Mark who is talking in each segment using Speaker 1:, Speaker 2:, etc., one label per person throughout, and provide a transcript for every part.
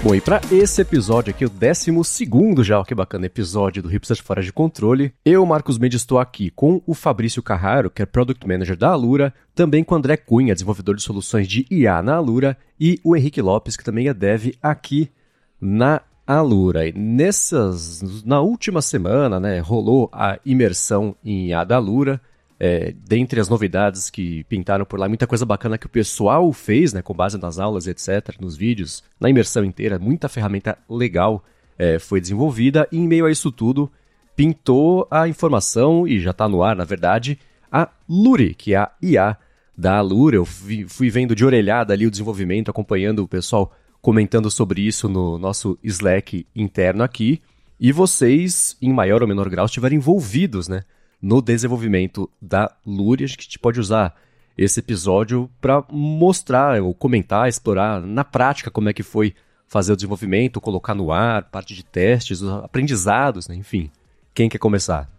Speaker 1: Bom, e para esse episódio aqui, o 12 já, que bacana episódio do Hipsters Fora de Controle, eu, Marcos Mendes, estou aqui com o Fabrício Carraro, que é Product Manager da Alura, também com o André Cunha, desenvolvedor de soluções de IA na Alura, e o Henrique Lopes, que também é dev aqui na Alura. E nessas, na última semana, né, rolou a imersão em IA da Alura, é, dentre as novidades que pintaram por lá, muita coisa bacana que o pessoal fez, né, com base nas aulas, etc., nos vídeos, na imersão inteira, muita ferramenta legal é, foi desenvolvida, e em meio a isso tudo, pintou a informação, e já está no ar, na verdade, a Luri, que é a IA da Lura. Eu fui, fui vendo de orelhada ali o desenvolvimento, acompanhando o pessoal comentando sobre isso no nosso Slack interno aqui, e vocês, em maior ou menor grau, estiveram envolvidos, né? No desenvolvimento da Luri. A gente pode usar esse episódio para mostrar, ou comentar, explorar na prática como é que foi fazer o desenvolvimento, colocar no ar, parte de testes, aprendizados, né? enfim. Quem quer começar?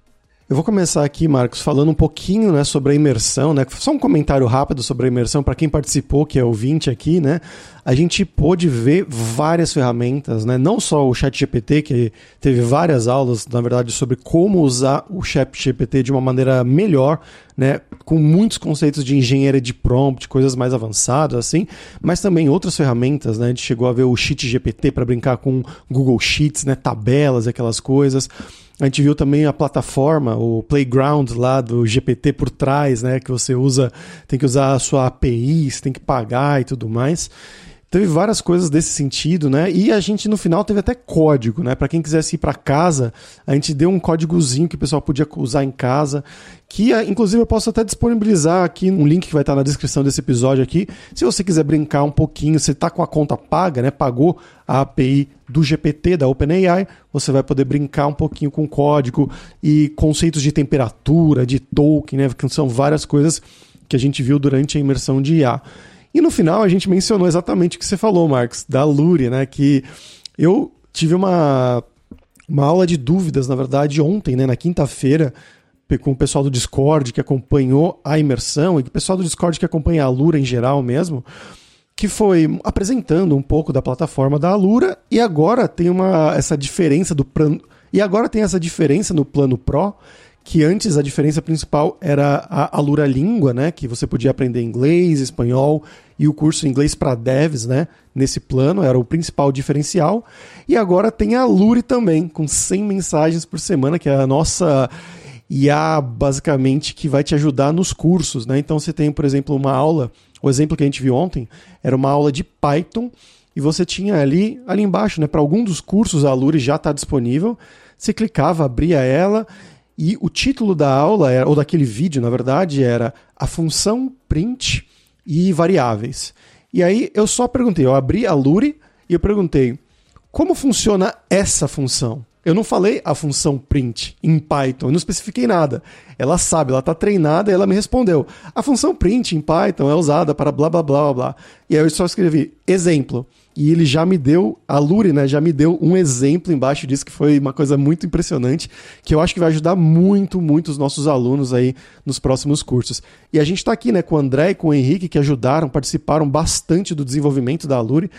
Speaker 2: Eu vou começar aqui, Marcos, falando um pouquinho né, sobre a imersão, né? Só um comentário rápido sobre a imersão para quem participou, que é ouvinte aqui, né? A gente pôde ver várias ferramentas, né? Não só o ChatGPT, que teve várias aulas, na verdade, sobre como usar o ChatGPT de uma maneira melhor, né? Com muitos conceitos de engenharia de prompt, coisas mais avançadas, assim, mas também outras ferramentas, né? A gente chegou a ver o ChatGPT para brincar com Google Sheets, né? Tabelas, aquelas coisas. A gente viu também a plataforma, o playground lá do GPT por trás, né? Que você usa, tem que usar a sua API, você tem que pagar e tudo mais. Teve várias coisas desse sentido, né? E a gente no final teve até código, né? Para quem quisesse ir para casa, a gente deu um códigozinho que o pessoal podia usar em casa, que ah, inclusive eu posso até disponibilizar aqui um link que vai estar na descrição desse episódio aqui. Se você quiser brincar um pouquinho, você está com a conta paga, né? Pagou a API do GPT da OpenAI, você vai poder brincar um pouquinho com código e conceitos de temperatura, de token, né? Que são várias coisas que a gente viu durante a imersão de IA. E no final a gente mencionou exatamente o que você falou, Marcos, da Luri, né? Que eu tive uma, uma aula de dúvidas, na verdade, ontem, né? Na quinta-feira, com o pessoal do Discord que acompanhou a imersão e o pessoal do Discord que acompanha a Alura em geral mesmo, que foi apresentando um pouco da plataforma da Alura e agora tem uma essa diferença do plano e agora tem essa diferença no plano Pro que antes a diferença principal era a Alura Língua, né, que você podia aprender inglês, espanhol e o curso inglês para devs, né, nesse plano era o principal diferencial. E agora tem a Lure também, com 100 mensagens por semana, que é a nossa IA basicamente que vai te ajudar nos cursos, né? Então você tem, por exemplo, uma aula, o exemplo que a gente viu ontem era uma aula de Python e você tinha ali, ali embaixo, né, para algum dos cursos a Lure já está disponível. Você clicava, abria ela e o título da aula, era, ou daquele vídeo, na verdade, era a função print e variáveis. E aí eu só perguntei, eu abri a Luri e eu perguntei como funciona essa função. Eu não falei a função print em Python, eu não especifiquei nada. Ela sabe, ela está treinada e ela me respondeu. A função print em Python é usada para blá blá blá blá. E aí eu só escrevi exemplo e ele já me deu, a Luri, né, já me deu um exemplo embaixo disso que foi uma coisa muito impressionante, que eu acho que vai ajudar muito, muito os nossos alunos aí nos próximos cursos. E a gente está aqui, né, com o André e com o Henrique, que ajudaram, participaram bastante do desenvolvimento da Luri.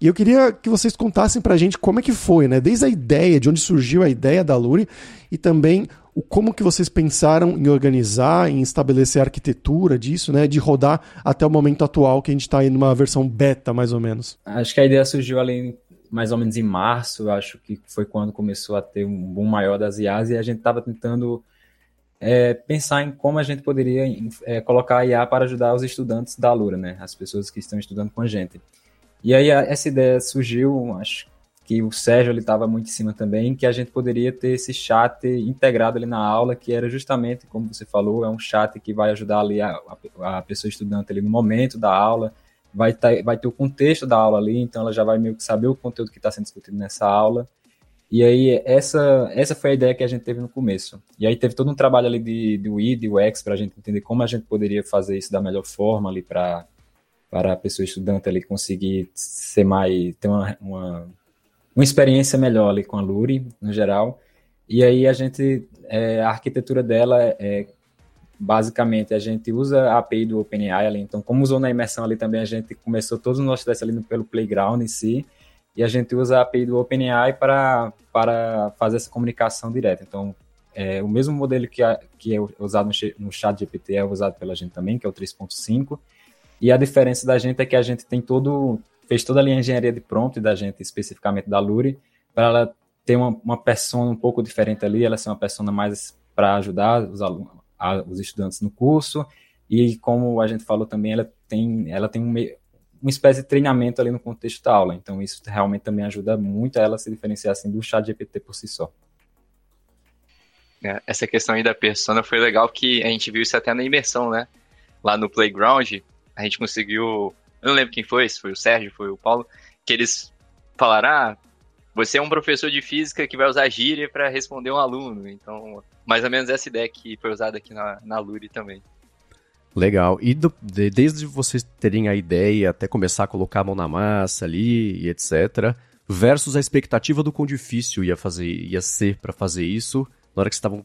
Speaker 2: E eu queria que vocês contassem pra gente como é que foi, né? Desde a ideia, de onde surgiu a ideia da Luri e também o como que vocês pensaram em organizar, em estabelecer a arquitetura disso, né, de rodar até o momento atual que a gente está em uma versão beta, mais ou menos?
Speaker 3: Acho que a ideia surgiu ali mais ou menos em março, acho que foi quando começou a ter um boom maior das IAs e a gente estava tentando é, pensar em como a gente poderia é, colocar a IA para ajudar os estudantes da Lura, né, as pessoas que estão estudando com a gente. E aí a, essa ideia surgiu, acho que o Sérgio ele estava muito em cima também, que a gente poderia ter esse chat integrado ali na aula, que era justamente, como você falou, é um chat que vai ajudar ali a, a, a pessoa estudante ali no momento da aula, vai, tá, vai ter o contexto da aula ali, então ela já vai meio que saber o conteúdo que está sendo discutido nessa aula. E aí, essa, essa foi a ideia que a gente teve no começo. E aí teve todo um trabalho ali de, do I, do X, para a gente entender como a gente poderia fazer isso da melhor forma ali para para a pessoa estudante ali conseguir ser mais, ter uma, uma, uma experiência melhor ali com a Luri, no geral. E aí a gente, é, a arquitetura dela é, basicamente, a gente usa a API do OpenAI ali, então como usou na imersão ali também, a gente começou todos os nossos testes ali pelo Playground em si, e a gente usa a API do OpenAI para, para fazer essa comunicação direta. Então, é, o mesmo modelo que, a, que é usado no, no chat GPT é usado pela gente também, que é o 3.5, e a diferença da gente é que a gente tem todo, fez toda a linha de engenharia de prompt da gente, especificamente da Luri, para ela ter uma, uma persona um pouco diferente ali, ela ser uma persona mais para ajudar os alunos, a, os estudantes no curso, e como a gente falou também, ela tem, ela tem um, uma espécie de treinamento ali no contexto da aula. Então, isso realmente também ajuda muito a ela se diferenciar assim, do chat GPT por si só.
Speaker 4: É, essa questão aí da persona foi legal que a gente viu isso até na imersão, né? Lá no Playground, a gente conseguiu. Eu não lembro quem foi, se foi o Sérgio, foi o Paulo, que eles falaram: ah, você é um professor de física que vai usar gíria para responder um aluno. Então, mais ou menos essa ideia que foi usada aqui na, na Luri também.
Speaker 1: Legal. E do, de, desde vocês terem a ideia até começar a colocar a mão na massa ali e etc., versus a expectativa do quão difícil ia, fazer, ia ser para fazer isso, na hora que vocês estavam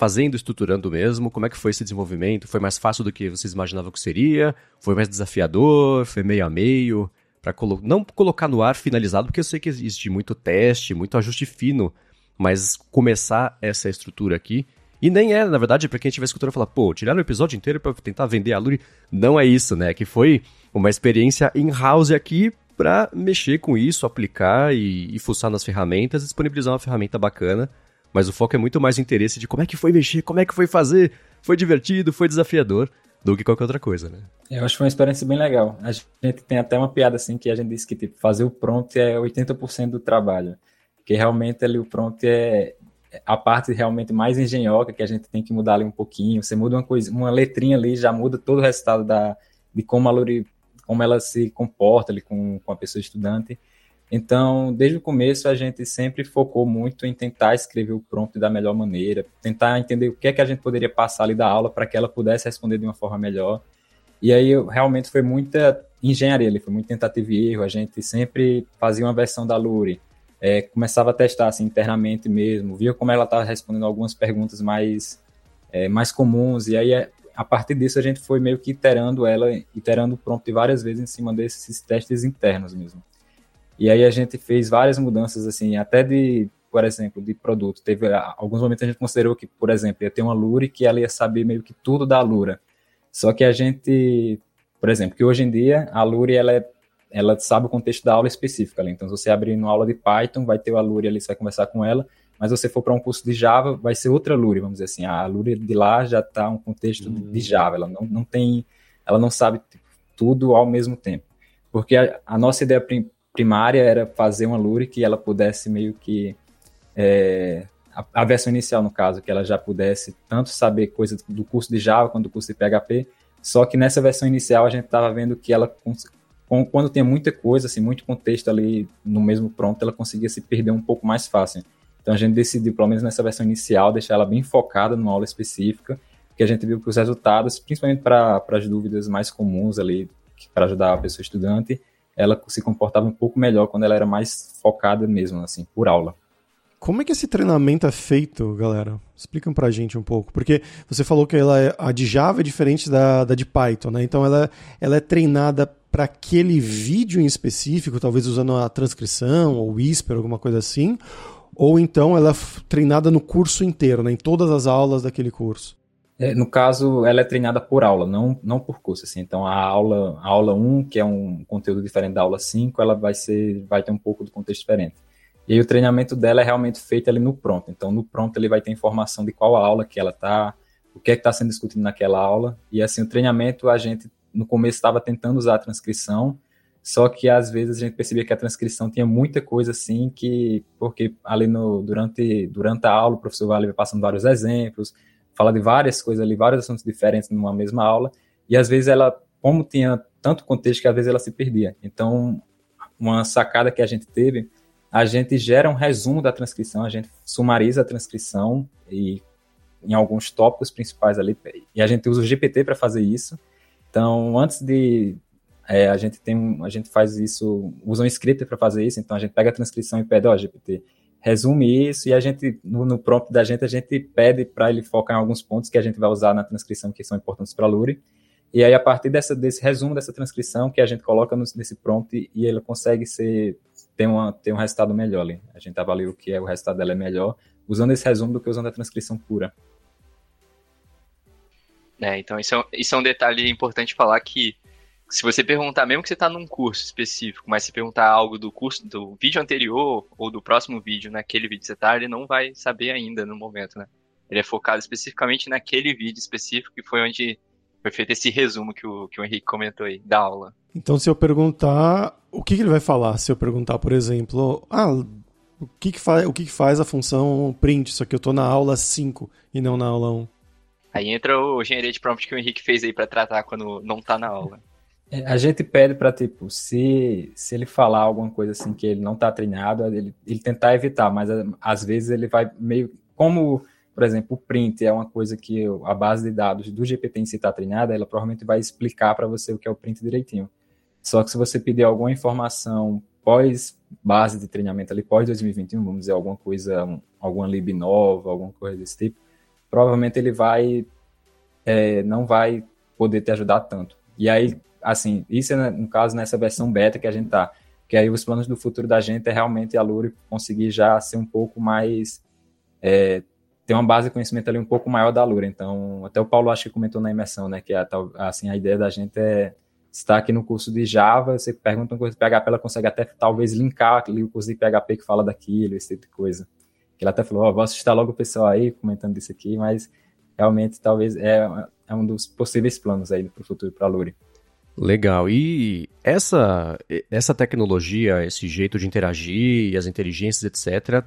Speaker 1: fazendo, estruturando mesmo, como é que foi esse desenvolvimento? Foi mais fácil do que vocês imaginavam que seria? Foi mais desafiador? Foi meio a meio? Para colo não colocar no ar finalizado, porque eu sei que existe muito teste, muito ajuste fino, mas começar essa estrutura aqui e nem é, na verdade, para quem estiver escutando falar, pô, tiraram o episódio inteiro para tentar vender a Luri. Não é isso, né? Que foi uma experiência in-house aqui para mexer com isso, aplicar e, e fuçar nas ferramentas, disponibilizar uma ferramenta bacana. Mas o foco é muito mais interesse de como é que foi mexer, como é que foi fazer, foi divertido, foi desafiador, do que qualquer outra coisa, né?
Speaker 3: Eu acho que foi uma experiência bem legal. A gente tem até uma piada assim que a gente disse que tipo, fazer o prompt é 80% do trabalho. Porque realmente ali o prompt é, a parte realmente mais engenhoca que a gente tem que mudar ali um pouquinho. Você muda uma coisa, uma letrinha ali, já muda todo o resultado da, de como a como ela se comporta ali com, com a pessoa estudante. Então, desde o começo, a gente sempre focou muito em tentar escrever o prompt da melhor maneira, tentar entender o que é que a gente poderia passar ali da aula para que ela pudesse responder de uma forma melhor. E aí, realmente, foi muita engenharia ali, foi muito tentativa e erro. A gente sempre fazia uma versão da Luri, é, começava a testar assim, internamente mesmo, via como ela estava respondendo algumas perguntas mais, é, mais comuns, e aí a partir disso a gente foi meio que iterando ela, iterando o prompt várias vezes em cima desses testes internos mesmo. E aí a gente fez várias mudanças, assim, até de, por exemplo, de produto. Teve alguns momentos a gente considerou que, por exemplo, ia ter uma Lure que ela ia saber meio que tudo da Lura. Só que a gente, por exemplo, que hoje em dia a Lure ela é ela sabe o contexto da aula específica ali. Então, se você abrir uma aula de Python, vai ter a Luri ali, você vai conversar com ela, mas se você for para um curso de Java, vai ser outra Luri, vamos dizer assim. A Luri de lá já está um contexto uhum. de Java, ela não, não tem, ela não sabe tudo ao mesmo tempo. Porque a, a nossa ideia prim, primária era fazer uma Luri que ela pudesse meio que é, a, a, versão inicial, no caso, que ela já pudesse tanto saber coisas do curso de Java quanto do curso de PHP, só que nessa versão inicial a gente estava vendo que ela quando tinha muita coisa, assim, muito contexto ali no mesmo pronto, ela conseguia se perder um pouco mais fácil. Então a gente decidiu, pelo menos nessa versão inicial, deixar ela bem focada numa aula específica, porque a gente viu que os resultados, principalmente para as dúvidas mais comuns ali, para ajudar a pessoa estudante, ela se comportava um pouco melhor quando ela era mais focada mesmo, assim, por aula.
Speaker 2: Como é que esse treinamento é feito, galera? Explicam pra gente um pouco. Porque você falou que ela é, a de Java é diferente da, da de Python, né? Então ela, ela é treinada para aquele vídeo em específico, talvez usando a transcrição ou Whisper, alguma coisa assim, ou então ela é treinada no curso inteiro, né, em todas as aulas daquele curso?
Speaker 3: É, no caso, ela é treinada por aula, não, não por curso. Assim. Então, a aula, a aula 1, que é um conteúdo diferente da aula 5, ela vai, ser, vai ter um pouco do contexto diferente. E aí, o treinamento dela é realmente feito ali no pronto. Então, no pronto, ele vai ter informação de qual aula que ela está, o que é que está sendo discutido naquela aula. E, assim, o treinamento, a gente no começo estava tentando usar a transcrição, só que às vezes a gente percebia que a transcrição tinha muita coisa assim que, porque ali no, durante, durante a aula o professor vai passando vários exemplos, fala de várias coisas ali, vários assuntos diferentes numa mesma aula, e às vezes ela, como tinha tanto contexto que às vezes ela se perdia. Então, uma sacada que a gente teve, a gente gera um resumo da transcrição, a gente sumariza a transcrição e em alguns tópicos principais ali, e a gente usa o GPT para fazer isso, então, antes de. é, a gente tem a gente faz isso, usa um script para fazer isso, então a gente pega a transcrição e pede, ó, GPT, resume isso e a gente, no, no prompt da gente, a gente pede para ele focar em alguns pontos que a gente vai usar na transcrição que são importantes para a Luri. E aí, a partir dessa, desse resumo dessa transcrição que a gente coloca no, nesse prompt e ele consegue ser, ter, uma, ter um resultado melhor ali. A gente avalia o que é o resultado dela é melhor usando esse resumo do que usando a transcrição pura.
Speaker 4: É, então isso é, isso é um detalhe importante falar que se você perguntar, mesmo que você está num curso específico, mas se perguntar algo do curso, do vídeo anterior ou do próximo vídeo, naquele vídeo que você está, ele não vai saber ainda no momento, né? Ele é focado especificamente naquele vídeo específico que foi onde foi feito esse resumo que o, que o Henrique comentou aí, da aula.
Speaker 2: Então, se eu perguntar, o que, que ele vai falar? Se eu perguntar, por exemplo, ah, o que, que, faz, o que, que faz a função print? Só que eu estou na aula 5 e não na aula 1.
Speaker 4: Aí entra o engenharia de prompt que o Henrique fez aí para tratar quando não está na aula.
Speaker 3: É, a gente pede para, tipo, se, se ele falar alguma coisa assim que ele não está treinado, ele, ele tentar evitar, mas às vezes ele vai meio. Como, por exemplo, o print é uma coisa que a base de dados do GPT em si está treinada, ela provavelmente vai explicar para você o que é o print direitinho. Só que se você pedir alguma informação pós base de treinamento ali, pós 2021, vamos dizer, alguma coisa, um, alguma lib nova, alguma coisa desse tipo, provavelmente ele vai. É, não vai poder te ajudar tanto. E aí, assim, isso é no caso nessa versão beta que a gente tá. Que aí os planos do futuro da gente é realmente a Lure conseguir já ser um pouco mais. É, ter uma base de conhecimento ali um pouco maior da Lure. Então, até o Paulo acho que comentou na imersão, né? Que a, assim, a ideia da gente é estar aqui no curso de Java, você pergunta uma coisa de PHP, ela consegue até talvez linkar ali o curso de PHP que fala daquilo, esse tipo de coisa. Que ela até falou, oh, vou assustar logo o pessoal aí comentando isso aqui, mas realmente talvez é, é um dos possíveis planos aí para o futuro para a Lure.
Speaker 1: Legal. E essa, essa tecnologia, esse jeito de interagir, as inteligências, etc.,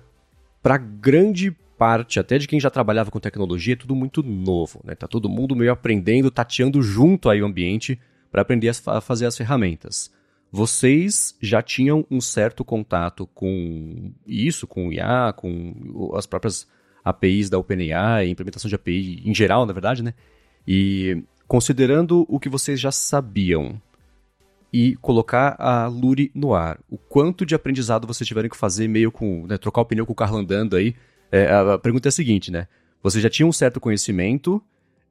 Speaker 1: para grande parte, até de quem já trabalhava com tecnologia, é tudo muito novo, né? Tá todo mundo meio aprendendo, tateando junto aí o ambiente para aprender a fazer as ferramentas. Vocês já tinham um certo contato com isso, com o IA, com as próprias APIs da OpenAI, implementação de API em geral, na verdade, né? E Considerando o que vocês já sabiam e colocar a Luri no ar, o quanto de aprendizado vocês tiveram que fazer meio com, né, trocar o pneu com o carro andando aí, é, a pergunta é a seguinte, né? Vocês já tinham um certo conhecimento,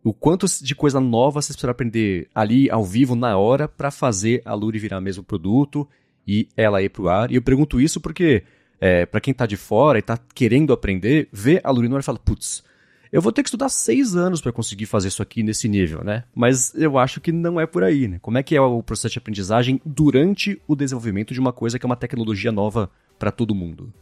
Speaker 1: o quanto de coisa nova vocês precisaram aprender ali, ao vivo, na hora, para fazer a Luri virar mesmo produto e ela ir pro ar. E eu pergunto isso porque, é, para quem tá de fora e tá querendo aprender, vê a Luri no ar e fala, putz, eu vou ter que estudar seis anos para conseguir fazer isso aqui nesse nível, né? Mas eu acho que não é por aí, né? Como é que é o processo de aprendizagem durante o desenvolvimento de uma coisa que é uma tecnologia nova para todo mundo?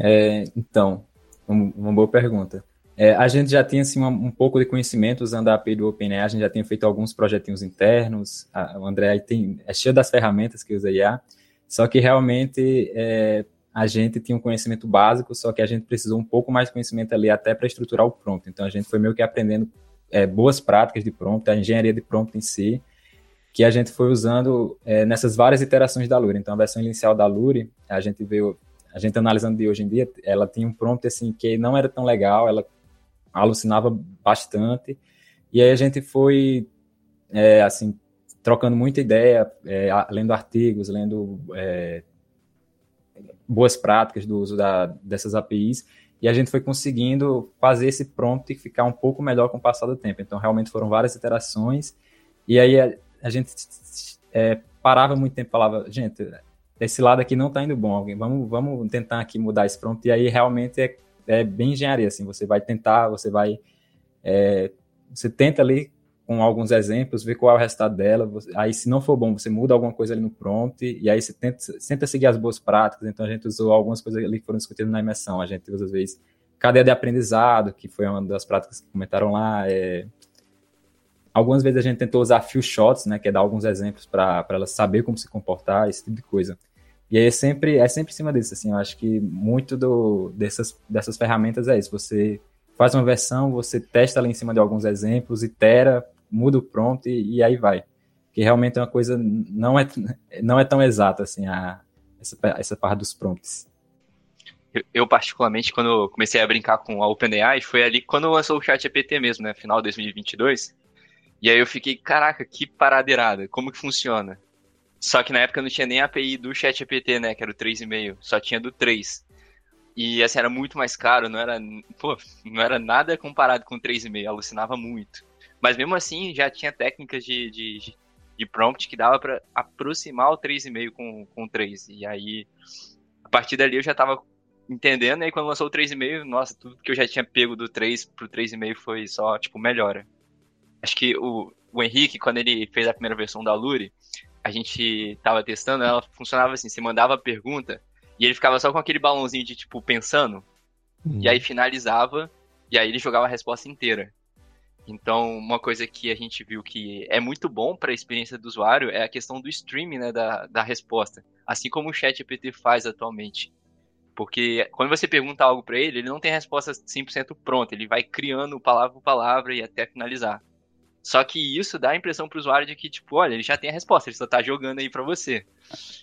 Speaker 3: É, então, uma boa pergunta. É, a gente já tinha assim, um, um, pouco de conhecimento usando a API do OpenAI, a gente já tinha feito alguns projetinhos internos, a, o André tem, é cheio das ferramentas que usa IA, só que realmente é, a gente tinha um conhecimento básico, só que a gente precisou um pouco mais de conhecimento ali até para estruturar o prompt. Então a gente foi meio que aprendendo é, boas práticas de prompt, a engenharia de prompt em si, que a gente foi usando é, nessas várias iterações da Lure. Então a versão inicial da Lure, a gente veio, a gente analisando de hoje em dia, ela tinha um prompt assim que não era tão legal, ela alucinava bastante. E aí a gente foi é, assim trocando muita ideia, é, lendo artigos, lendo é, boas práticas do uso da, dessas APIs, e a gente foi conseguindo fazer esse prompt ficar um pouco melhor com o passar do tempo. Então, realmente foram várias iterações, e aí a, a gente é, parava muito tempo falava, gente, esse lado aqui não está indo bom, alguém, vamos, vamos tentar aqui mudar esse prompt, e aí realmente é, é bem engenharia, assim, você vai tentar, você vai, é, você tenta ali com alguns exemplos, ver qual é o resultado dela. Aí, se não for bom, você muda alguma coisa ali no prompt, e aí você tenta, tenta seguir as boas práticas. Então, a gente usou algumas coisas ali que foram discutidas na imersão. A gente usa, às vezes, cadeia de aprendizado, que foi uma das práticas que comentaram lá. É... Algumas vezes a gente tentou usar few shots, né, que é dar alguns exemplos para ela saber como se comportar, esse tipo de coisa. E aí é sempre, é sempre em cima disso, assim, eu acho que muito do, dessas, dessas ferramentas é isso, você faz uma versão, você testa ali em cima de alguns exemplos, itera, muda o prompt e, e, aí vai. Que realmente é uma coisa, não é, não é tão exata assim, a, essa, essa parte dos prompts.
Speaker 4: Eu, particularmente, quando comecei a brincar com a OpenAI, foi ali quando lançou o chat GPT mesmo, né, final de 2022. E aí eu fiquei, caraca, que paradeirada, como que funciona? Só que na época não tinha nem a API do ChatGPT, né? Que era o 3,5. Só tinha do 3. E assim, era muito mais caro, não era, pô, não era nada comparado com o 3,5, alucinava muito. Mas mesmo assim, já tinha técnicas de, de, de prompt que dava para aproximar o 3,5 com, com o 3. E aí, a partir dali eu já tava entendendo, e aí quando lançou o 3,5, nossa, tudo que eu já tinha pego do 3 pro 3,5 foi só, tipo, melhora. Acho que o, o Henrique, quando ele fez a primeira versão da Lure, a gente tava testando, ela funcionava assim, você mandava a pergunta, e ele ficava só com aquele balãozinho de, tipo, pensando. Uhum. E aí finalizava, e aí ele jogava a resposta inteira. Então, uma coisa que a gente viu que é muito bom para a experiência do usuário é a questão do streaming né, da, da resposta. Assim como o chat GPT faz atualmente. Porque quando você pergunta algo para ele, ele não tem resposta 100% pronta. Ele vai criando palavra por palavra e até finalizar. Só que isso dá a impressão pro usuário de que, tipo, olha, ele já tem a resposta, ele só tá jogando aí para você.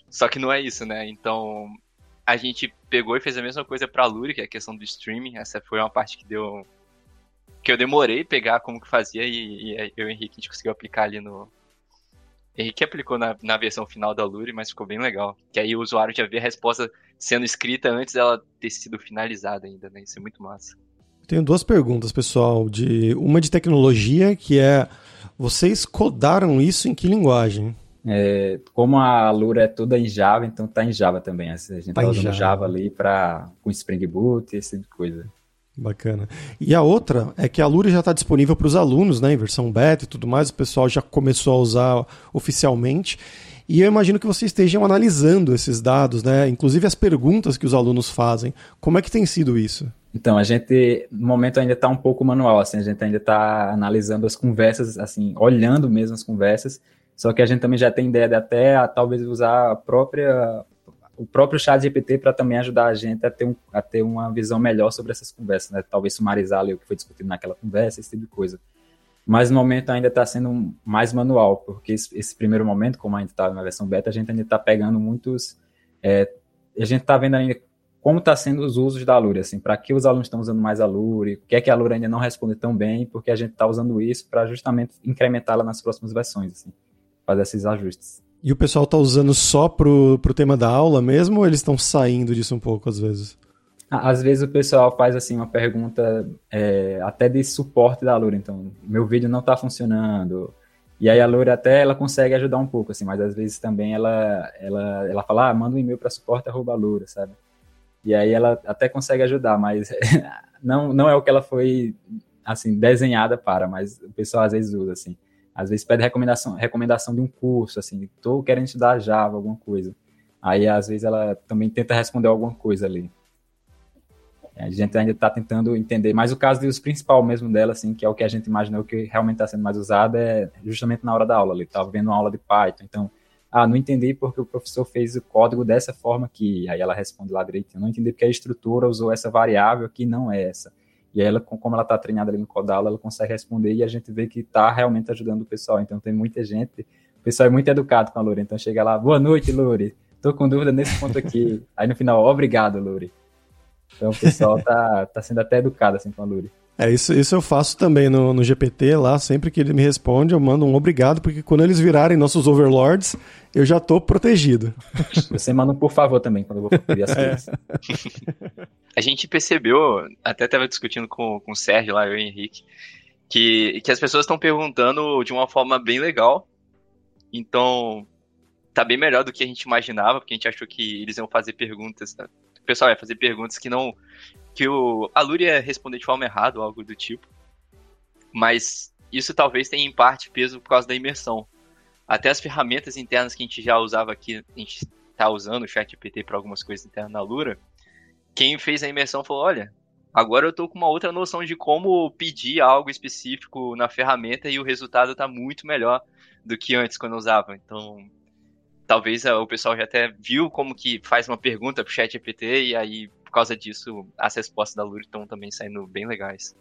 Speaker 4: Só que não é isso, né? Então, a gente pegou e fez a mesma coisa pra Luri, que é a questão do streaming. Essa foi uma parte que deu. Que eu demorei pegar como que fazia e, e eu e o Henrique a gente conseguiu aplicar ali no. Henrique aplicou na, na versão final da Luri, mas ficou bem legal. Que aí o usuário já vê a resposta sendo escrita antes dela ter sido finalizada ainda, né? Isso é muito massa.
Speaker 2: Tenho duas perguntas, pessoal. De uma de tecnologia, que é vocês codaram isso em que linguagem?
Speaker 3: É, como a Lura é toda em Java, então tá em Java também. A gente tá, tá usando Java. Java ali para com Spring Boot, esse tipo de coisa.
Speaker 2: Bacana. E a outra é que a Lura já está disponível para os alunos, né, em versão beta e tudo mais, o pessoal já começou a usar oficialmente. E eu imagino que vocês estejam analisando esses dados, né? Inclusive as perguntas que os alunos fazem. Como é que tem sido isso?
Speaker 3: Então, a gente, no momento, ainda está um pouco manual, assim, a gente ainda está analisando as conversas, assim, olhando mesmo as conversas só que a gente também já tem ideia de até a, talvez usar a própria o próprio chat GPT para também ajudar a gente a ter, um, a ter uma visão melhor sobre essas conversas, né? Talvez sumarizar ali o que foi discutido naquela conversa, esse tipo de coisa. Mas no momento ainda está sendo mais manual, porque esse, esse, primeiro momento, como a gente está na versão beta, a gente ainda está pegando muitos. É, a gente está vendo ainda como está sendo os usos da Alure, assim, para que os alunos estão usando mais a Alure, o que é que a Alure ainda não responde tão bem, porque a gente está usando isso para justamente incrementá-la nas próximas versões. Assim fazer esses ajustes.
Speaker 2: E o pessoal está usando só pro, pro tema da aula mesmo ou eles estão saindo disso um pouco às vezes?
Speaker 3: Às vezes o pessoal faz assim uma pergunta é, até de suporte da Lura, então meu vídeo não está funcionando. E aí a Lura até ela consegue ajudar um pouco, assim, mas às vezes também ela ela, ela fala, ah, manda um e-mail para suporte@lura, sabe? E aí ela até consegue ajudar, mas não não é o que ela foi assim desenhada para, mas o pessoal às vezes usa assim. Às vezes pede recomendação, recomendação de um curso, assim, tô querendo estudar Java, alguma coisa. Aí, às vezes, ela também tenta responder alguma coisa ali. A gente ainda está tentando entender, mas o caso dos principal mesmo dela, assim, que é o que a gente imaginou que realmente está sendo mais usado, é justamente na hora da aula. Estava vendo uma aula de Python, então, ah, não entendi porque o professor fez o código dessa forma aqui. Aí ela responde lá direitinho, não entendi porque a estrutura usou essa variável que não é essa. E aí ela, como ela está treinada ali no Codala, ela consegue responder e a gente vê que está realmente ajudando o pessoal. Então tem muita gente, o pessoal é muito educado com a Luri. Então chega lá, boa noite, Luri. Tô com dúvida nesse ponto aqui. aí no final, obrigado, Luri. Então o pessoal tá, tá sendo até educado assim com a Luri.
Speaker 2: É, isso, isso eu faço também no, no GPT lá, sempre que ele me responde, eu mando um obrigado, porque quando eles virarem nossos overlords, eu já tô protegido.
Speaker 3: Você manda um por favor também, quando eu vou pedir as é. coisas.
Speaker 4: É. A gente percebeu, até estava discutindo com, com o Sérgio lá, eu e o Henrique, que, que as pessoas estão perguntando de uma forma bem legal. Então, tá bem melhor do que a gente imaginava, porque a gente achou que eles iam fazer perguntas. Tá? O pessoal ia fazer perguntas que não que o a Luri ia responder de forma errada ou algo do tipo. Mas isso talvez tenha em parte peso por causa da imersão. Até as ferramentas internas que a gente já usava aqui, a gente está usando o ChatGPT para algumas coisas internas na Lura. Quem fez a imersão falou: olha, agora eu tô com uma outra noção de como pedir algo específico na ferramenta e o resultado está muito melhor do que antes quando eu usava. Então, talvez o pessoal já até viu como que faz uma pergunta pro ChatGPT e aí por causa disso, as respostas da Lura estão também saindo bem legais.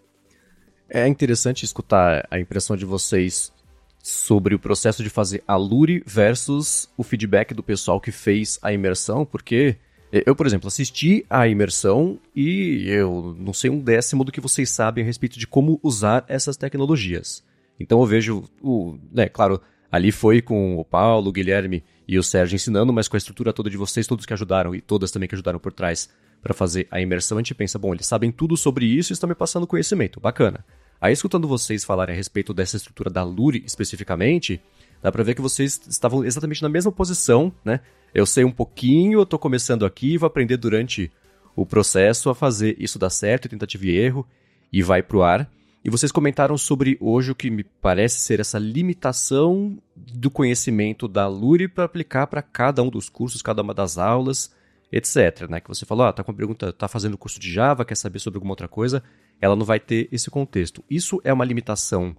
Speaker 1: É interessante escutar a impressão de vocês sobre o processo de fazer a Lure versus o feedback do pessoal que fez a imersão, porque eu, por exemplo, assisti a imersão e eu não sei um décimo do que vocês sabem a respeito de como usar essas tecnologias. Então eu vejo, o, né, claro, Ali foi com o Paulo, o Guilherme e o Sérgio ensinando, mas com a estrutura toda de vocês, todos que ajudaram e todas também que ajudaram por trás para fazer a imersão, a gente pensa, bom, eles sabem tudo sobre isso e estão me passando conhecimento, bacana. Aí, escutando vocês falarem a respeito dessa estrutura da Lure especificamente, dá pra ver que vocês estavam exatamente na mesma posição, né? Eu sei um pouquinho, eu tô começando aqui, vou aprender durante o processo a fazer isso dar certo, tentativa e erro, e vai pro ar. E vocês comentaram sobre hoje o que me parece ser essa limitação do conhecimento da Lure para aplicar para cada um dos cursos, cada uma das aulas, etc. Né? Que você falou, ah, tá com a pergunta, tá fazendo curso de Java, quer saber sobre alguma outra coisa, ela não vai ter esse contexto. Isso é uma limitação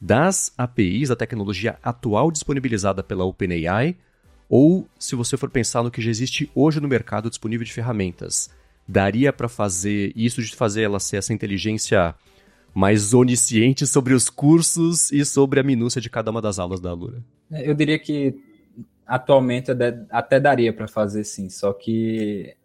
Speaker 1: das APIs, da tecnologia atual disponibilizada pela OpenAI, ou se você for pensar no que já existe hoje no mercado disponível de ferramentas, daria para fazer isso de fazer ela ser essa inteligência mais onisciente sobre os cursos e sobre a minúcia de cada uma das aulas da Alura?
Speaker 3: É, eu diria que atualmente até daria para fazer sim, só que,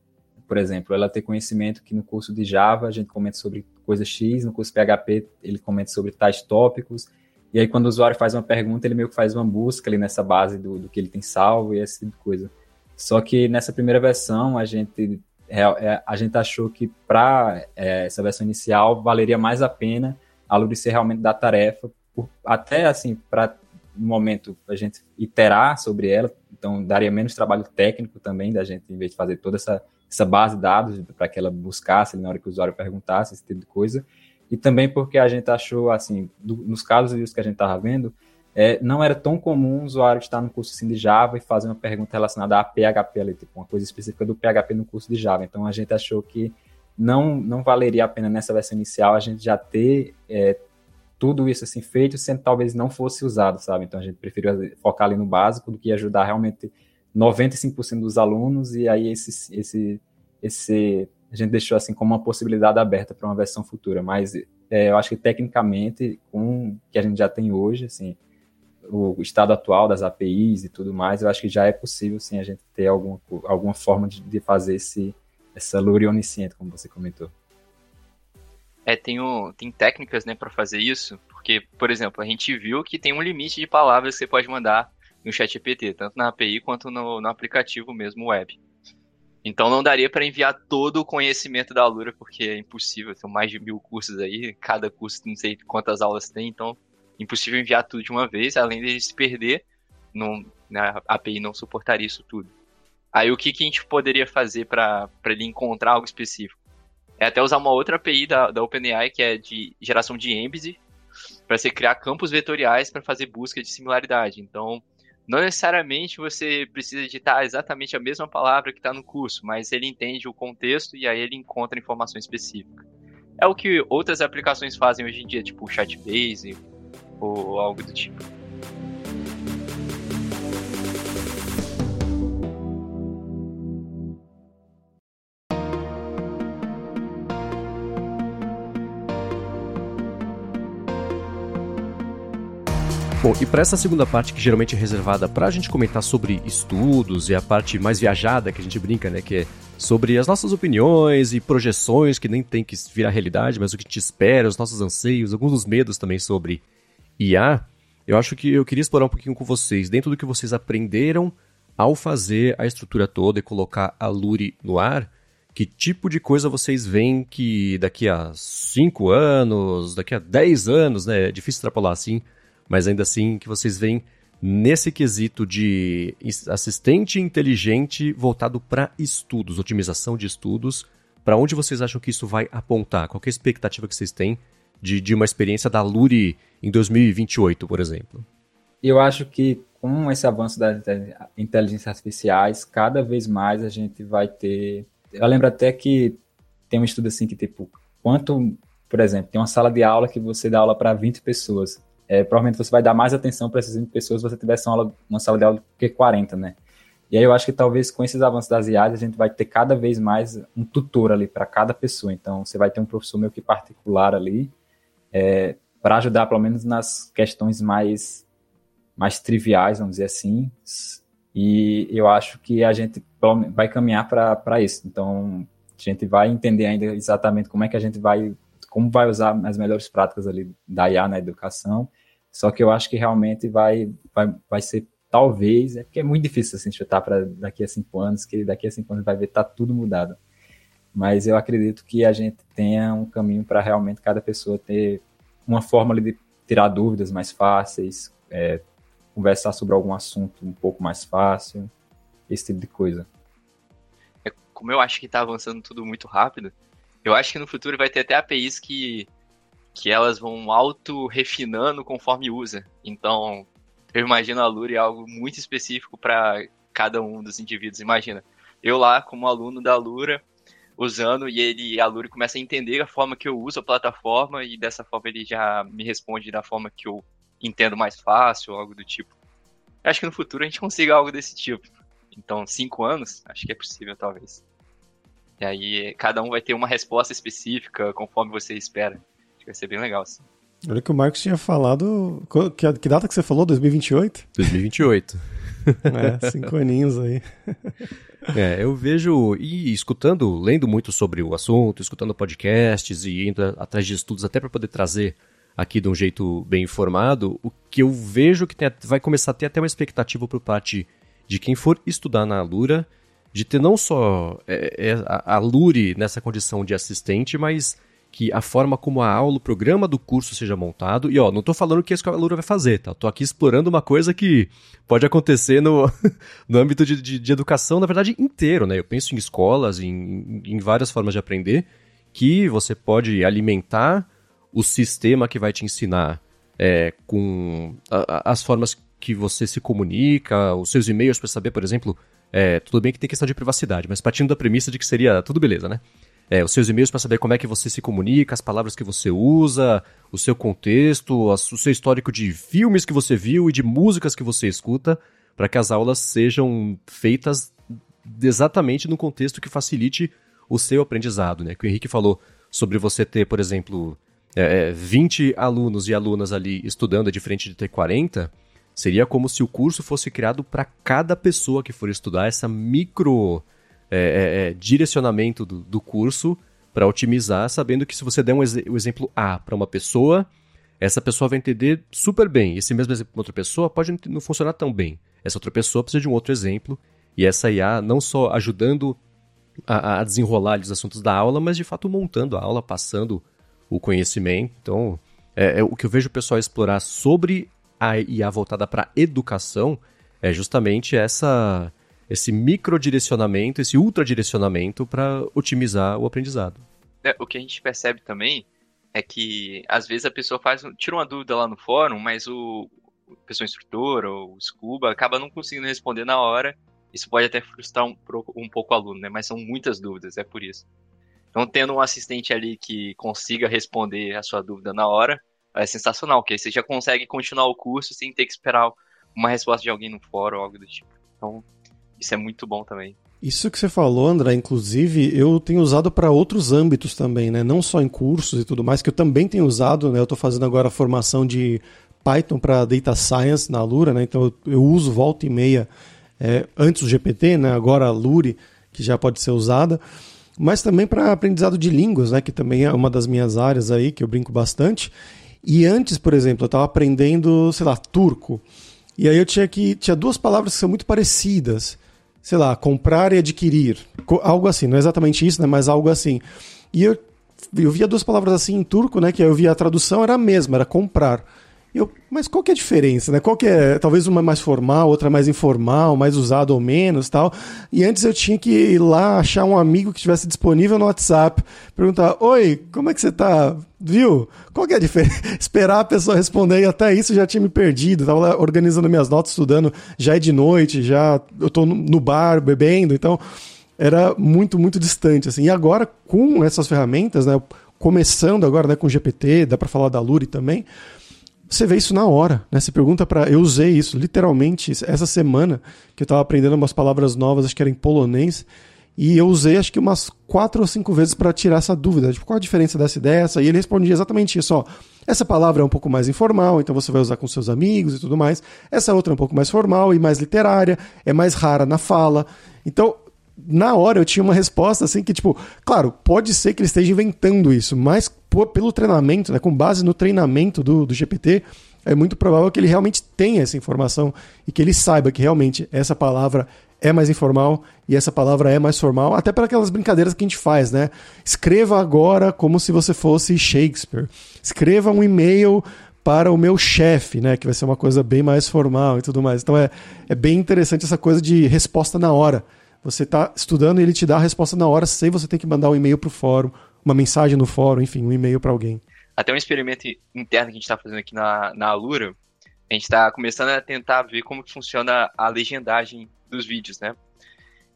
Speaker 3: por exemplo, ela tem conhecimento que no curso de Java a gente comenta sobre coisa X, no curso PHP ele comenta sobre tais tópicos, e aí quando o usuário faz uma pergunta, ele meio que faz uma busca ali nessa base do, do que ele tem salvo e essa tipo de coisa. Só que nessa primeira versão a gente é, é, a gente achou que para é, essa versão inicial valeria mais a pena a Luri ser realmente da tarefa, por, até assim, para no momento a gente iterar sobre ela, então daria menos trabalho técnico também da gente, em vez de fazer toda essa, essa base de dados para que ela buscasse na hora que o usuário perguntasse, esse tipo de coisa. E também porque a gente achou, assim, do, nos casos que a gente estava vendo, é, não era tão comum o usuário estar no curso assim, de Java e fazer uma pergunta relacionada a PHP ali, tipo uma coisa específica do PHP no curso de Java. Então a gente achou que não, não valeria a pena nessa versão inicial a gente já ter é, tudo isso assim feito, sendo talvez não fosse usado, sabe? Então a gente preferiu focar ali no básico do que ajudar realmente 95% dos alunos e aí esse, esse, esse a gente deixou assim como uma possibilidade aberta para uma versão futura. Mas é, eu acho que tecnicamente com o que a gente já tem hoje, assim, o estado atual das APIs e tudo mais, eu acho que já é possível sim a gente ter alguma, alguma forma de, de fazer esse, essa lure onisciente, como você comentou.
Speaker 4: É, tem, tem técnicas né, para fazer isso, porque, por exemplo, a gente viu que tem um limite de palavras que você pode mandar no chat GPT, tanto na API quanto no, no aplicativo mesmo web. Então não daria para enviar todo o conhecimento da Alura, porque é impossível, são mais de mil cursos aí, cada curso não sei quantas aulas tem, então impossível enviar tudo de uma vez, além de se perder, não, né, a API não suportaria isso tudo. Aí o que, que a gente poderia fazer para ele encontrar algo específico? É até usar uma outra API da, da OpenAI, que é de geração de embed, para você criar campos vetoriais para fazer busca de similaridade. Então, não necessariamente você precisa digitar exatamente a mesma palavra que está no curso, mas ele entende o contexto e aí ele encontra informação específica. É o que outras aplicações fazem hoje em dia, tipo o Chatbase, ou algo do tipo.
Speaker 1: Bom, e para essa segunda parte que geralmente é reservada para a gente comentar sobre estudos e a parte mais viajada que a gente brinca, né, que é sobre as nossas opiniões e projeções que nem tem que virar realidade, mas o que te espera, os nossos anseios, alguns dos medos também sobre IA, eu acho que eu queria explorar um pouquinho com vocês, dentro do que vocês aprenderam ao fazer a estrutura toda e colocar a Luri no ar, que tipo de coisa vocês veem que daqui a 5 anos, daqui a 10 anos, né, é difícil extrapolar assim, mas ainda assim que vocês veem nesse quesito de assistente inteligente voltado para estudos, otimização de estudos, para onde vocês acham que isso vai apontar? Qual é a expectativa que vocês têm de, de uma experiência da Luri em 2028, por exemplo?
Speaker 3: Eu acho que com esse avanço das inteligências artificiais, cada vez mais a gente vai ter. Eu lembro até que tem um estudo assim que, tipo, quanto, por exemplo, tem uma sala de aula que você dá aula para 20 pessoas. É, provavelmente você vai dar mais atenção para essas 20 pessoas se você tivesse uma, uma sala de aula do que 40, né? E aí eu acho que talvez com esses avanços das IAs a gente vai ter cada vez mais um tutor ali para cada pessoa. Então você vai ter um professor meio que particular ali é, para ajudar, pelo menos nas questões mais, mais triviais, vamos dizer assim. E eu acho que a gente vai caminhar para isso. Então, a gente vai entender ainda exatamente como é que a gente vai, como vai usar as melhores práticas ali da IA na educação. Só que eu acho que realmente vai, vai, vai ser talvez, é porque é muito difícil assim chutar para daqui a cinco anos, que daqui a cinco anos vai ver tá tudo mudado. Mas eu acredito que a gente tenha um caminho para realmente cada pessoa ter uma forma de tirar dúvidas mais fáceis, é, conversar sobre algum assunto um pouco mais fácil, esse tipo de coisa.
Speaker 4: É, como eu acho que está avançando tudo muito rápido, eu acho que no futuro vai ter até APIs que, que elas vão auto-refinando conforme usa. Então, eu imagino a Lure algo muito específico para cada um dos indivíduos. Imagina, eu lá como aluno da Lura, usando e ele a Lure começa a entender a forma que eu uso a plataforma e dessa forma ele já me responde da forma que eu entendo mais fácil, algo do tipo. Eu acho que no futuro a gente consiga algo desse tipo. Então, cinco anos, acho que é possível, talvez. E aí, cada um vai ter uma resposta específica conforme você espera. Acho que vai ser bem legal, assim.
Speaker 2: Olha que o Marcos tinha falado. Que, que data que você falou? 2028?
Speaker 1: 2028.
Speaker 2: é, cinco aninhos aí.
Speaker 1: É, eu vejo e escutando, lendo muito sobre o assunto, escutando podcasts e indo atrás de estudos até para poder trazer aqui de um jeito bem informado, o que eu vejo que tem, vai começar a ter até uma expectativa por parte de quem for estudar na Alura, de ter não só é, é, a, a Lure nessa condição de assistente, mas que a forma como a aula, o programa do curso seja montado. E ó, não estou falando que a escola Lura vai fazer, tá? Estou aqui explorando uma coisa que pode acontecer no, no âmbito de, de, de, educação, na verdade, inteiro, né? Eu penso em escolas, em, em várias formas de aprender, que você pode alimentar o sistema que vai te ensinar é, com a, as formas que você se comunica, os seus e-mails para saber, por exemplo, é, tudo bem que tem questão de privacidade, mas partindo da premissa de que seria tudo beleza, né? é, os seus e-mails para saber como é que você se comunica, as palavras que você usa, o seu contexto, o seu histórico de filmes que você viu e de músicas que você escuta, para que as aulas sejam feitas exatamente no contexto que facilite o seu aprendizado, né? Que o Henrique falou sobre você ter, por exemplo, é, 20 é, alunos e alunas ali estudando, é diferente de ter 40, seria como se o curso fosse criado para cada pessoa que for estudar essa micro é, é, é, direcionamento do, do curso para otimizar, sabendo que se você der um ex o exemplo A para uma pessoa, essa pessoa vai entender super bem. Esse mesmo exemplo para outra pessoa pode não funcionar tão bem. Essa outra pessoa precisa de um outro exemplo. E essa IA não só ajudando a, a desenrolar os assuntos da aula, mas de fato montando a aula, passando o conhecimento. Então, é, é o que eu vejo o pessoal explorar sobre a IA voltada para educação é justamente essa esse microdirecionamento, esse ultradirecionamento para otimizar o aprendizado.
Speaker 4: É, o que a gente percebe também é que às vezes a pessoa faz, tira uma dúvida lá no fórum, mas o a pessoa instrutora ou o Scuba acaba não conseguindo responder na hora. Isso pode até frustrar um, um pouco o aluno, né? Mas são muitas dúvidas, é por isso. Então, tendo um assistente ali que consiga responder a sua dúvida na hora, é sensacional, porque aí você já consegue continuar o curso sem ter que esperar uma resposta de alguém no fórum ou algo do tipo. Então, isso é muito bom também.
Speaker 2: Isso que você falou, André, inclusive, eu tenho usado para outros âmbitos também, né? Não só em cursos e tudo mais, que eu também tenho usado, né? Eu estou fazendo agora a formação de Python para Data Science na Lura, né? Então eu, eu uso volta e meia é, antes o GPT, né? Agora a Lure, que já pode ser usada, mas também para aprendizado de línguas, né? Que também é uma das minhas áreas aí que eu brinco bastante. E antes, por exemplo, eu estava aprendendo, sei lá, turco. E aí eu tinha que tinha duas palavras que são muito parecidas sei lá, comprar e adquirir. Algo assim, não é exatamente isso, né? Mas algo assim. E eu, eu via duas palavras assim em turco, né? Que eu via a tradução era a mesma, era comprar. Eu, mas qual que é a diferença, né? Qual que é, talvez uma mais formal, outra mais informal, mais usada ou menos, tal. E antes eu tinha que ir lá achar um amigo que estivesse disponível no WhatsApp, perguntar: "Oi, como é que você tá? Viu? Qual que é a diferença? Esperar a pessoa responder e até isso já tinha me perdido. Tava lá organizando minhas notas, estudando, já é de noite, já eu tô no bar bebendo, então era muito, muito distante assim. E agora com essas ferramentas, né, começando agora, né, com GPT, dá para falar da Luri também, você vê isso na hora, né? Você pergunta para, eu usei isso literalmente essa semana que eu estava aprendendo umas palavras novas, acho que era em polonês, e eu usei acho que umas quatro ou cinco vezes para tirar essa dúvida, tipo, qual a diferença dessa e dessa? E ele respondia exatamente isso, ó. Essa palavra é um pouco mais informal, então você vai usar com seus amigos e tudo mais. Essa outra é um pouco mais formal e mais literária, é mais rara na fala. Então, na hora eu tinha uma resposta assim que, tipo, claro, pode ser que ele esteja inventando isso, mas pelo treinamento, né, com base no treinamento do, do GPT, é muito provável que ele realmente tenha essa informação e que ele saiba que realmente essa palavra é mais informal e essa palavra é mais formal, até para aquelas brincadeiras que a gente faz, né? Escreva agora como se você fosse Shakespeare. Escreva um e-mail para o meu chefe, né? Que vai ser uma coisa bem mais formal e tudo mais. Então é, é bem interessante essa coisa de resposta na hora. Você está estudando e ele te dá a resposta na hora sem você ter que mandar um e-mail para o fórum, uma mensagem no fórum, enfim, um e-mail para alguém.
Speaker 4: Até um experimento interno que a gente está fazendo aqui na, na Alura, a gente está começando a tentar ver como que funciona a legendagem dos vídeos, né?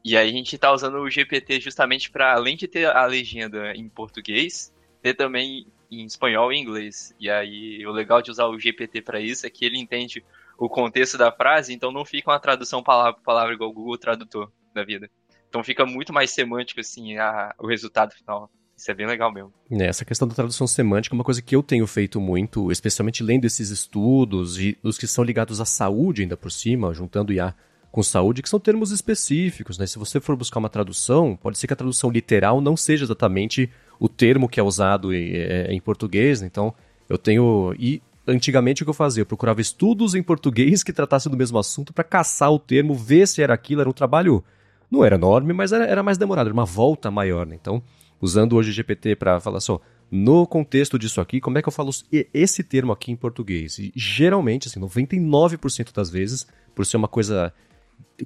Speaker 4: E aí a gente está usando o GPT justamente para, além de ter a legenda em português, ter também em espanhol e inglês. E aí o legal de usar o GPT para isso é que ele entende o contexto da frase, então não fica uma tradução palavra por palavra igual o Google Tradutor da vida. Então fica muito mais semântico, assim, a, o resultado final. Isso é bem legal mesmo.
Speaker 1: É, essa questão da tradução semântica é uma coisa que eu tenho feito muito, especialmente lendo esses estudos e os que são ligados à saúde ainda por cima, juntando IA com saúde, que são termos específicos, né? Se você for buscar uma tradução, pode ser que a tradução literal não seja exatamente o termo que é usado em, é, português, né? então eu tenho e antigamente o que eu fazia? Eu procurava estudos em português que tratassem do mesmo assunto para caçar o termo, ver se era aquilo, era um trabalho não era enorme, mas era, era mais demorado, era uma volta maior, né? Então, usando hoje o GPT para falar só, no contexto disso aqui, como é que eu falo esse termo aqui em português? E geralmente, assim, 99% das vezes, por ser uma coisa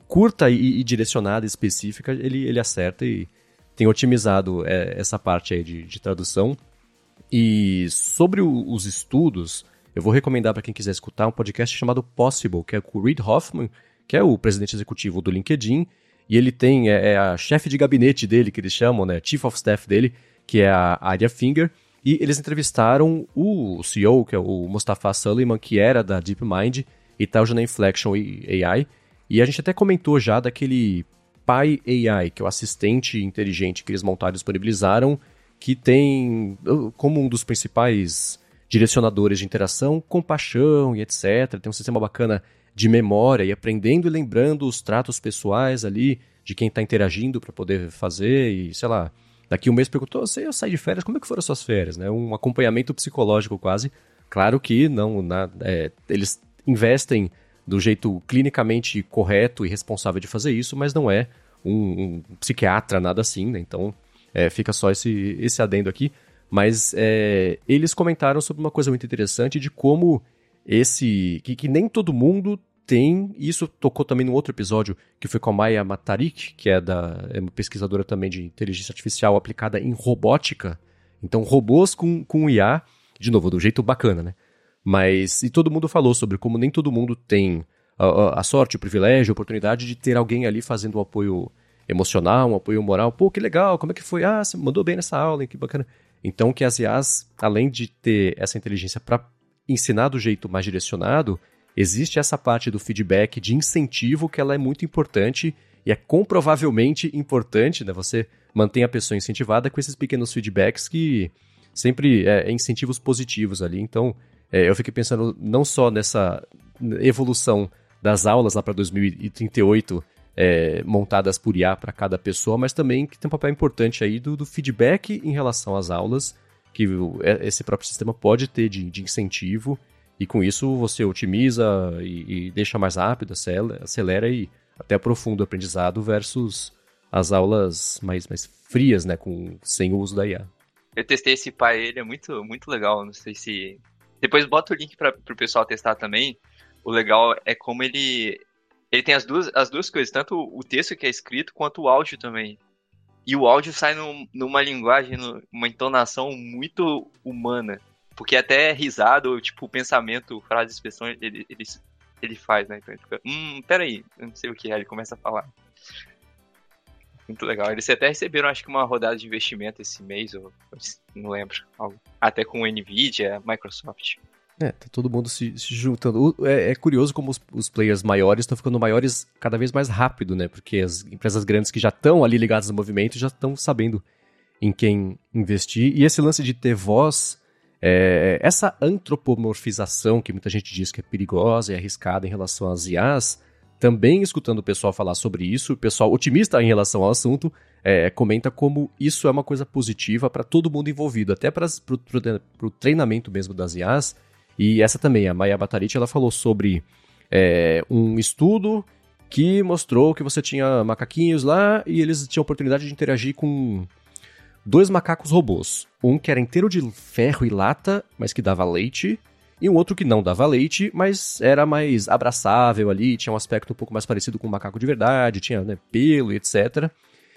Speaker 1: curta e, e, direcionada, específica, ele, ele acerta e tem otimizado é, essa parte aí de, de tradução. E sobre o, os estudos, eu vou recomendar para quem quiser escutar um podcast chamado Possible, que é com o Reid Hoffman, que é o presidente executivo do LinkedIn, e ele tem é, é a chefe de gabinete dele, que eles chamam, né, Chief of Staff dele, que é a Arya Finger, e eles entrevistaram o CEO, que é o Mustafa Sullivan, que era da DeepMind, e está hoje na Inflection AI, e a gente até comentou já daquele Pi AI, que é o assistente inteligente que eles montaram e disponibilizaram, que tem uh, como um dos principais direcionadores de interação compaixão e etc. Tem um sistema bacana de memória e aprendendo e lembrando os tratos pessoais ali de quem está interagindo para poder fazer e, sei lá, daqui um mês perguntou, você eu saí de férias, como é que foram as suas férias? Né? Um acompanhamento psicológico quase. Claro que não, na, é, eles investem do jeito clinicamente correto e responsável de fazer isso, mas não é um, um psiquiatra, nada assim, né? Então, é, fica só esse, esse adendo aqui. Mas é, eles comentaram sobre uma coisa muito interessante de como esse. que, que nem todo mundo tem. Isso tocou também num outro episódio que foi com a Maya Matarik, que é, da, é uma pesquisadora também de inteligência artificial aplicada em robótica. Então, robôs com, com IA, de novo, do jeito bacana, né? Mas. E todo mundo falou sobre como nem todo mundo tem a, a sorte, o privilégio, a oportunidade de ter alguém ali fazendo um apoio emocional, um apoio moral. Pô, que legal, como é que foi? Ah, você mandou bem nessa aula, hein? que bacana. Então, que as IAs, além de ter essa inteligência para ensinar do jeito mais direcionado, existe essa parte do feedback de incentivo que ela é muito importante e é comprovavelmente importante, né? Você mantém a pessoa incentivada com esses pequenos feedbacks que sempre é, é incentivos positivos ali. Então, é, eu fiquei pensando não só nessa evolução das aulas lá para 2038 é, montadas por IA para cada pessoa, mas também que tem um papel importante aí do, do feedback em relação às aulas que é, esse próprio sistema pode ter de, de incentivo e com isso você otimiza e, e, deixa mais rápido, acelera, acelera e até aprofunda o aprendizado versus as aulas mais, mais frias, né, com, sem o uso da IA.
Speaker 4: Eu testei esse pai, ele é muito, muito legal, não sei se... Depois bota o link para o pessoal testar também. O legal é como ele, ele tem as duas, as duas coisas, tanto o texto que é escrito quanto o áudio também. E o áudio sai num, numa linguagem, numa entonação muito humana. Porque até risado, tipo, pensamento, frase, expressão, ele, ele, ele faz, né? Então ele fica, hum, peraí, eu não sei o que é, ele começa a falar. Muito legal. Eles até receberam, acho que, uma rodada de investimento esse mês, ou não lembro. Algo. Até com Nvidia, Microsoft.
Speaker 1: É, tá todo mundo se, se juntando. É, é, curioso como os, os players maiores estão ficando maiores cada vez mais rápido, né? Porque as empresas grandes que já estão ali ligadas no movimento já estão sabendo em quem investir. E esse lance de ter voz, é, essa antropomorfização que muita gente diz que é perigosa e arriscada em relação às IAs, também escutando o pessoal falar sobre isso, o pessoal otimista em relação ao assunto, é, comenta como isso é uma coisa positiva para todo mundo envolvido, até para o treinamento mesmo das IAs E essa também, a Maya Batariti, ela falou sobre é, um estudo que mostrou que você tinha macaquinhos lá e eles tinham oportunidade de interagir com dois macacos robôs. Um que era inteiro de ferro e lata, mas que dava leite, e um outro que não dava leite, mas era mais abraçável ali, tinha um aspecto um pouco mais parecido com um macaco de verdade, tinha né, pelo e etc.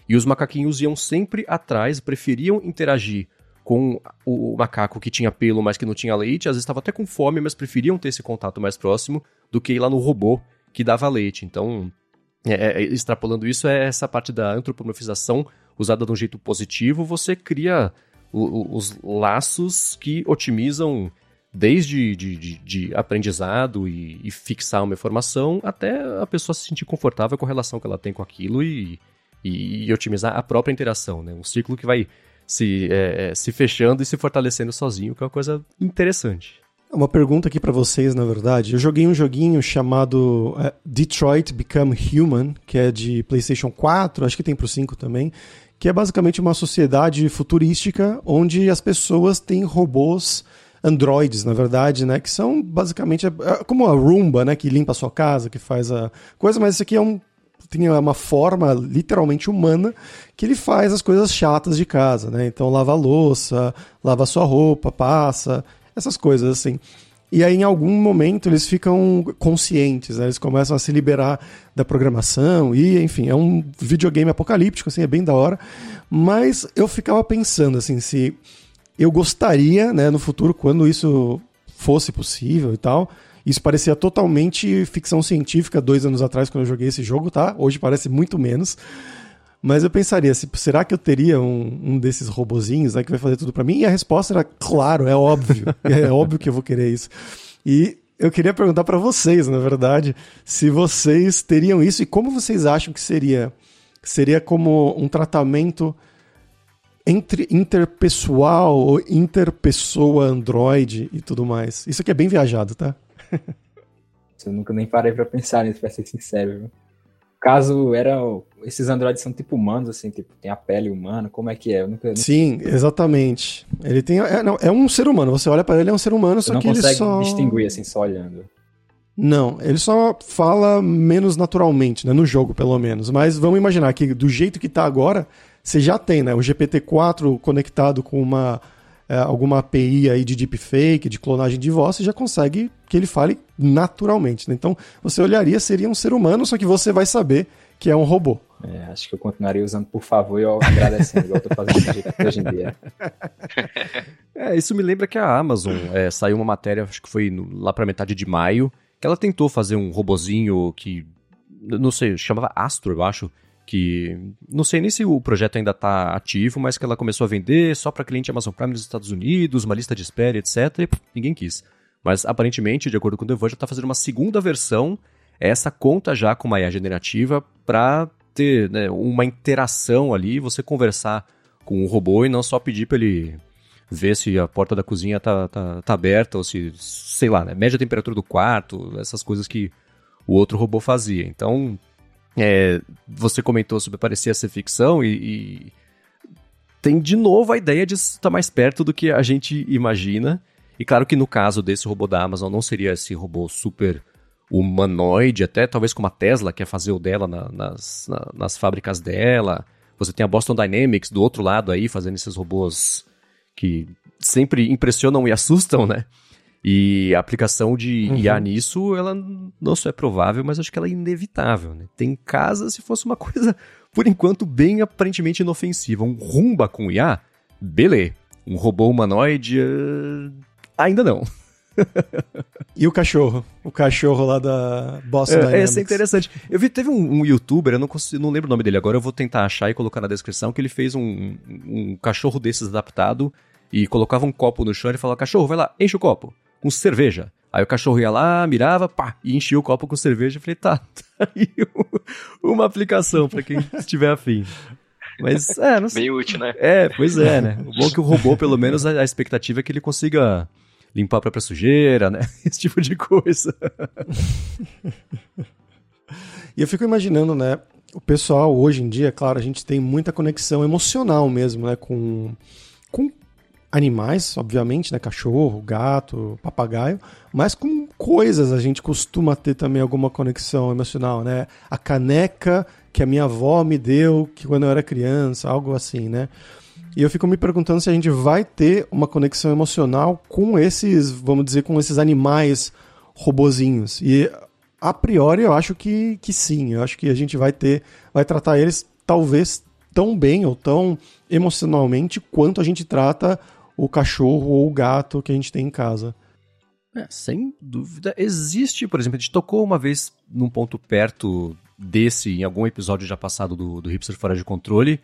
Speaker 1: E os macaquinhos iam sempre atrás, preferiam interagir com o macaco que tinha pelo, mas que não tinha leite, às vezes estava até com fome, mas preferiam ter esse contato mais próximo do que ir lá no robô que dava leite. Então, é, é, extrapolando isso, é essa parte da antropomorfização usada de um jeito positivo, você cria o, os laços que otimizam desde de, de, de aprendizado e, e, fixar uma informação até a pessoa se sentir confortável com a relação que ela tem com aquilo e, e, e otimizar a própria interação, né? Um ciclo que vai se, é, é, se fechando e se fortalecendo sozinho, que é uma coisa interessante.
Speaker 2: Uma pergunta aqui para vocês, na verdade. Eu joguei um joguinho chamado uh, Detroit Become Human, que é de PlayStation 4, acho que tem pro 5 também, que é basicamente uma sociedade futurística onde as pessoas têm robôs androides, na verdade, né, que são basicamente é, é como a Roomba, né, que limpa a sua casa, que faz a coisa, mas isso aqui é um tem uma forma literalmente humana que ele faz as coisas chatas de casa, né? Então lava a louça, lava a sua roupa, passa, essas coisas assim. E aí, em algum momento, eles ficam conscientes, né? eles começam a se liberar da programação, e, enfim, é um videogame apocalíptico, assim, é bem da hora. Mas eu ficava pensando, assim, se eu gostaria, né, no futuro, quando isso fosse possível e tal, isso parecia totalmente ficção científica dois anos atrás, quando eu joguei esse jogo, tá? Hoje parece muito menos. Mas eu pensaria, será que eu teria um, um desses robozinhos né, que vai fazer tudo para mim? E a resposta era, claro, é óbvio. é óbvio que eu vou querer isso. E eu queria perguntar para vocês, na verdade, se vocês teriam isso e como vocês acham que seria. Seria como um tratamento entre interpessoal ou interpessoa Android e tudo mais. Isso aqui é bem viajado, tá?
Speaker 3: Eu nunca nem parei para pensar nisso, pra ser sincero. Viu? Caso era. Esses androides são tipo humanos, assim, tipo, tem a pele humana, como é que é? Eu nunca, nunca...
Speaker 2: Sim, exatamente. Ele tem. É, não, é um ser humano. Você olha para ele, é um ser humano, só
Speaker 3: não
Speaker 2: que ele só.
Speaker 3: distinguir, assim, só olhando.
Speaker 2: Não, ele só fala menos naturalmente, né? No jogo, pelo menos. Mas vamos imaginar que do jeito que tá agora, você já tem, né? O GPT-4 conectado com uma é, alguma API aí de deepfake, de clonagem de voz, você já consegue que ele fale naturalmente. Né? Então, você olharia, seria um ser humano, só que você vai saber que é um robô.
Speaker 3: É, acho que eu continuaria usando por favor e agradecendo, igual eu tô fazendo hoje em dia.
Speaker 1: É, isso me lembra que a Amazon é, saiu uma matéria, acho que foi no, lá pra metade de maio, que ela tentou fazer um robozinho que, não sei, chamava Astro, eu acho, que não sei nem se o projeto ainda está ativo, mas que ela começou a vender só para cliente Amazon Prime nos Estados Unidos, uma lista de espera, etc. E pff, ninguém quis. Mas aparentemente, de acordo com o The Verge, está fazendo uma segunda versão, essa conta já com uma IA generativa para ter né, uma interação ali, você conversar com o robô e não só pedir para ele ver se a porta da cozinha tá, tá, tá aberta ou se, sei lá, né, mede a temperatura do quarto, essas coisas que o outro robô fazia. Então, é, você comentou sobre parecer ser ficção e, e, tem de novo a ideia de estar mais perto do que a gente imagina. E claro que no caso desse robô da Amazon não seria esse robô super humanoide, até talvez como a Tesla quer fazer o dela na, nas, na, nas fábricas dela. Você tem a Boston Dynamics do outro lado aí fazendo esses robôs que sempre impressionam e assustam, né? E a aplicação de uhum. IA nisso, ela não só é provável, mas acho que ela é inevitável. Né? Tem casa se fosse uma coisa, por enquanto, bem aparentemente inofensiva. Um rumba com IA, beleza. Um robô humanoide, uh, ainda não.
Speaker 2: e o cachorro? O cachorro lá da Boston é, Dynamics.
Speaker 1: Esse é interessante. Eu vi, teve um, um youtuber, eu não, consigo, não lembro o nome dele agora, eu vou tentar achar e colocar na descrição, que ele fez um, um cachorro desses adaptado e colocava um copo no chão e falava, cachorro, vai lá, enche o copo com cerveja. Aí o cachorro ia lá, mirava, pá, e enchia o copo com cerveja. Eu falei, tá, tá aí uma aplicação para quem estiver afim. Mas, é, não sei.
Speaker 4: Bem útil, né?
Speaker 1: É, pois é, né? O bom é que o robô, pelo menos, a, a expectativa é que ele consiga limpar a própria sujeira, né? Esse tipo de coisa.
Speaker 2: e eu fico imaginando, né? O pessoal, hoje em dia, claro, a gente tem muita conexão emocional mesmo, né? Com, com animais, obviamente, né? Cachorro, gato, papagaio, mas com coisas a gente costuma ter também alguma conexão emocional, né? A caneca que a minha avó me deu que quando eu era criança, algo assim, né? E eu fico me perguntando se a gente vai ter uma conexão emocional com esses, vamos dizer, com esses animais robozinhos. E a priori eu acho que, que sim, eu acho que a gente vai ter, vai tratar eles talvez tão bem ou tão emocionalmente quanto a gente trata o cachorro ou o gato que a gente tem em casa.
Speaker 1: É, sem dúvida. Existe, por exemplo, a gente tocou uma vez num ponto perto desse, em algum episódio já passado do, do Hipster Fora de Controle,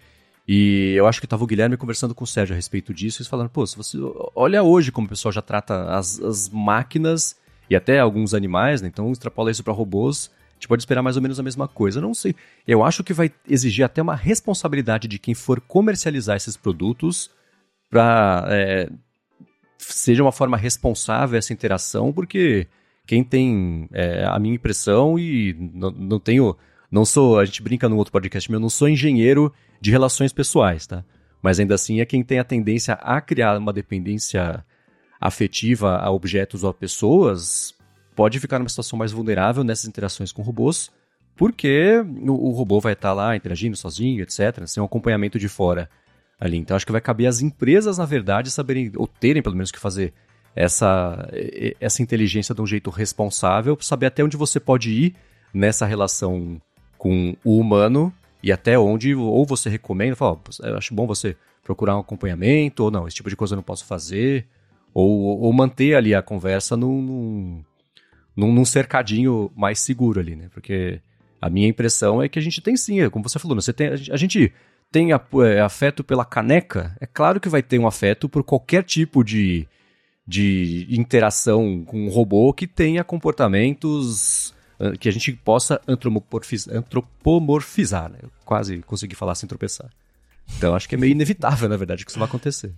Speaker 1: e eu acho que estava o Guilherme conversando com o Sérgio a respeito disso, e falando, pô, se você olha hoje como o pessoal já trata as, as máquinas e até alguns animais, né? Então extrapola isso para robôs, a gente pode esperar mais ou menos a mesma coisa. Não sei. Eu acho que vai exigir até uma responsabilidade de quem for comercializar esses produtos para é, seja uma forma responsável essa interação, porque quem tem é, a minha impressão e não, não tenho. Não sou. A gente brinca no outro podcast, mas eu não sou engenheiro de relações pessoais, tá? Mas ainda assim é quem tem a tendência a criar uma dependência afetiva a objetos ou a pessoas, pode ficar numa situação mais vulnerável nessas interações com robôs, porque o, o robô vai estar lá interagindo sozinho, etc., sem um acompanhamento de fora ali. Então acho que vai caber às empresas, na verdade, saberem, ou terem pelo menos que fazer essa, essa inteligência de um jeito responsável, saber até onde você pode ir nessa relação com o humano e até onde ou você recomenda, fala, acho bom você procurar um acompanhamento, ou não, esse tipo de coisa eu não posso fazer, ou, ou manter ali a conversa num, num, num, cercadinho mais seguro ali, né? Porque a minha impressão é que a gente tem sim, é como você falou, né? você tem, a gente tem é, afeto pela caneca, é claro que vai ter um afeto por qualquer tipo de, de interação com um robô que tenha comportamentos ah, que a gente possa antropomorfizar. Né? Eu quase consegui falar sem tropeçar. Então acho que é meio inevitável, na verdade, que isso vai acontecer.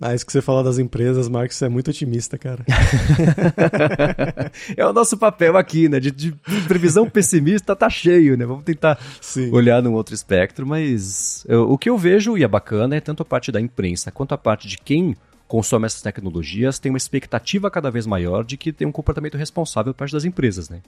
Speaker 2: Ah, isso que você fala das empresas, Marcos, é muito otimista, cara.
Speaker 1: é o nosso papel aqui, né? De, de, previsão pessimista tá cheio, né? Vamos tentar Sim. olhar num outro espectro, mas eu, o que eu vejo, e é bacana, é tanto a parte da imprensa quanto a parte de quem consome essas tecnologias tem uma expectativa cada vez maior de que tem um comportamento responsável por parte das empresas, né?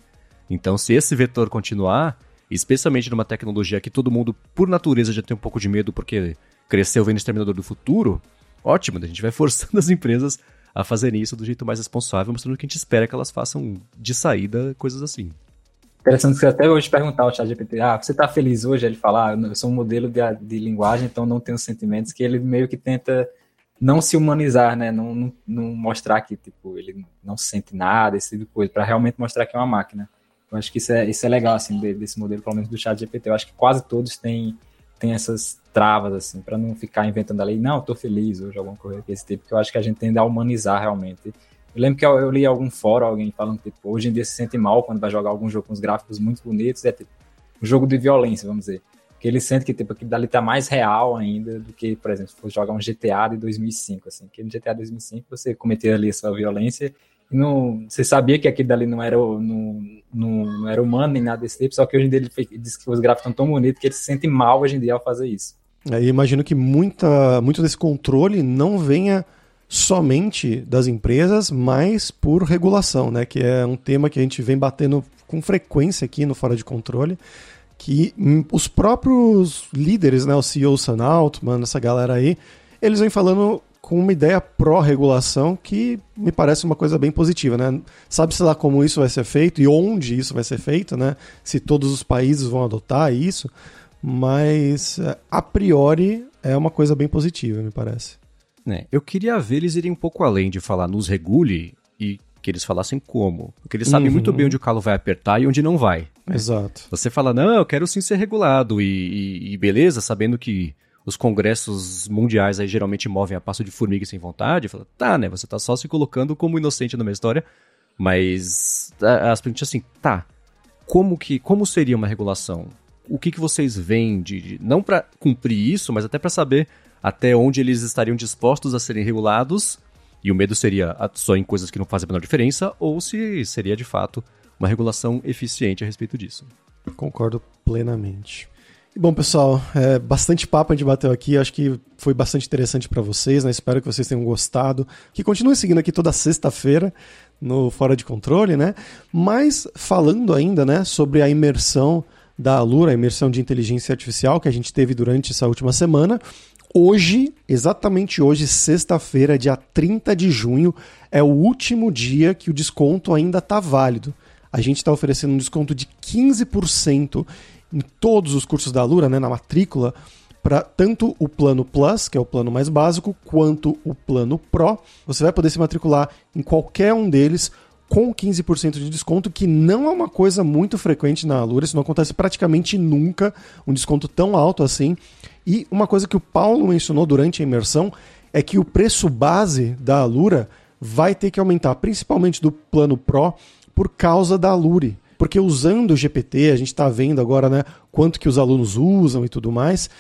Speaker 1: Então, se esse vetor continuar, especialmente numa tecnologia que todo mundo, por natureza, já tem um pouco de medo porque cresceu vendo Exterminador do Futuro ótimo, né? a gente vai forçando as empresas a fazerem isso do jeito mais responsável, mostrando que a gente espera que elas façam de saída coisas assim.
Speaker 3: Interessante que até hoje perguntar ao ChatGPT, ah, você está feliz hoje? Ele fala, ah, eu sou um modelo de, de linguagem, então não tenho sentimentos, que ele meio que tenta não se humanizar, né? Não, não, não, mostrar que tipo ele não sente nada, esse tipo de coisa, para realmente mostrar que é uma máquina. Eu acho que isso é, isso é legal assim desse modelo, pelo menos do Chat GPT. Eu acho que quase todos têm, têm essas travas, assim, para não ficar inventando a lei, não, tô feliz hoje, alguma coisa desse tipo, que eu acho que a gente tende a humanizar realmente. Eu lembro que eu, eu li algum fórum, alguém falando, tipo, hoje em dia se sente mal quando vai jogar algum jogo com os gráficos muito bonitos, é tipo, um jogo de violência, vamos dizer. Que ele sente que, tipo, aquilo dali tá mais real ainda do que, por exemplo, se for jogar um GTA de 2005, assim, que no GTA 2005 você cometer ali a sua violência não, você sabia que aquilo dali não era, não, não, não, era humano nem nada desse tipo, só que hoje em dia ele diz que os gráficos estão tão bonitos que ele se sente mal hoje em dia ao fazer isso.
Speaker 2: Aí imagino que muita, muito desse controle não venha somente das empresas, mas por regulação, né? Que é um tema que a gente vem batendo com frequência aqui no Fora de Controle, que os próprios líderes, né? O CEO Sam Altman, essa galera aí, eles vêm falando com uma ideia pró-regulação que me parece uma coisa bem positiva, né? Sabe-se lá como isso vai ser feito e onde isso vai ser feito, né? Se todos os países vão adotar isso, mas é, a priori é uma coisa bem positiva, me parece.
Speaker 1: É, eu queria ver eles irem um pouco além de falar nos regule e que eles falassem como. Porque eles sabem uhum. muito bem onde o calo vai apertar e onde não vai.
Speaker 2: Né? Exato.
Speaker 1: Você fala, não, eu quero sim ser regulado e, e, e, beleza, sabendo que os congressos mundiais aí geralmente movem a passo de formiga sem vontade. Fala, tá, né, você tá só se colocando como inocente na minha história, mas as perguntas assim, tá, como que, como seria uma regulação? o que, que vocês veem de, de não para cumprir isso, mas até para saber até onde eles estariam dispostos a serem regulados, e o medo seria só em coisas que não fazem a menor diferença, ou se seria de fato uma regulação eficiente a respeito disso.
Speaker 2: Concordo plenamente. Bom, pessoal, é, bastante papo a gente bateu aqui. Acho que foi bastante interessante para vocês, né? Espero que vocês tenham gostado. Que continuem seguindo aqui toda sexta-feira no Fora de Controle, né? Mas falando ainda, né, sobre a imersão da Alura, a imersão de inteligência artificial que a gente teve durante essa última semana. Hoje, exatamente hoje, sexta-feira, dia 30 de junho, é o último dia que o desconto ainda está válido. A gente está oferecendo um desconto de 15% em todos os cursos da Alura, né, na matrícula, para tanto o plano Plus, que é o plano mais básico, quanto o plano Pro. Você vai poder se matricular em qualquer um deles com 15% de desconto, que não é uma coisa muito frequente na Alura, isso não acontece praticamente nunca, um desconto tão alto assim. E uma coisa que o Paulo mencionou durante a imersão é que o preço base da Alura vai ter que aumentar, principalmente do plano Pro, por causa da Alure. Porque usando o GPT, a gente está vendo agora né, quanto que os alunos usam e tudo mais,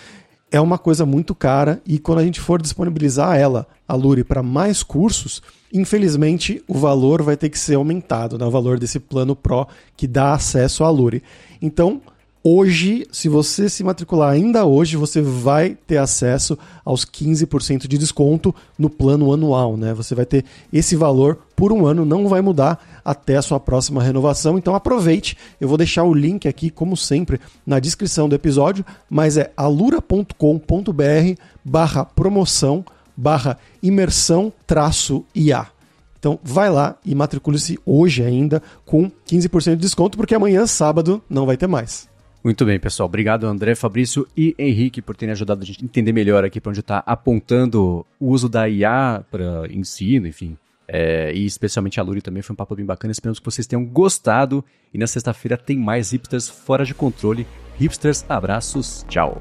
Speaker 2: é uma coisa muito cara e quando a gente for disponibilizar ela, a Luri, para mais cursos, infelizmente o valor vai ter que ser aumentado, né, o valor desse plano Pro que dá acesso à Luri. Então, Hoje, se você se matricular ainda hoje, você vai ter acesso aos 15% de desconto no plano anual, né? Você vai ter esse valor por um ano, não vai mudar até a sua próxima renovação. Então aproveite, eu vou deixar o link aqui, como sempre, na descrição do episódio, mas é alura.com.br barra promoção barra imersão traço IA. Então vai lá e matricule-se hoje ainda com 15% de desconto, porque amanhã, sábado, não vai ter mais.
Speaker 1: Muito bem, pessoal. Obrigado, André, Fabrício e Henrique, por terem ajudado a gente a entender melhor aqui para onde está apontando o uso da IA para ensino, enfim. É, e especialmente a Luri também foi um papo bem bacana. Esperamos que vocês tenham gostado. E na sexta-feira tem mais hipsters fora de controle. Hipsters, abraços, tchau.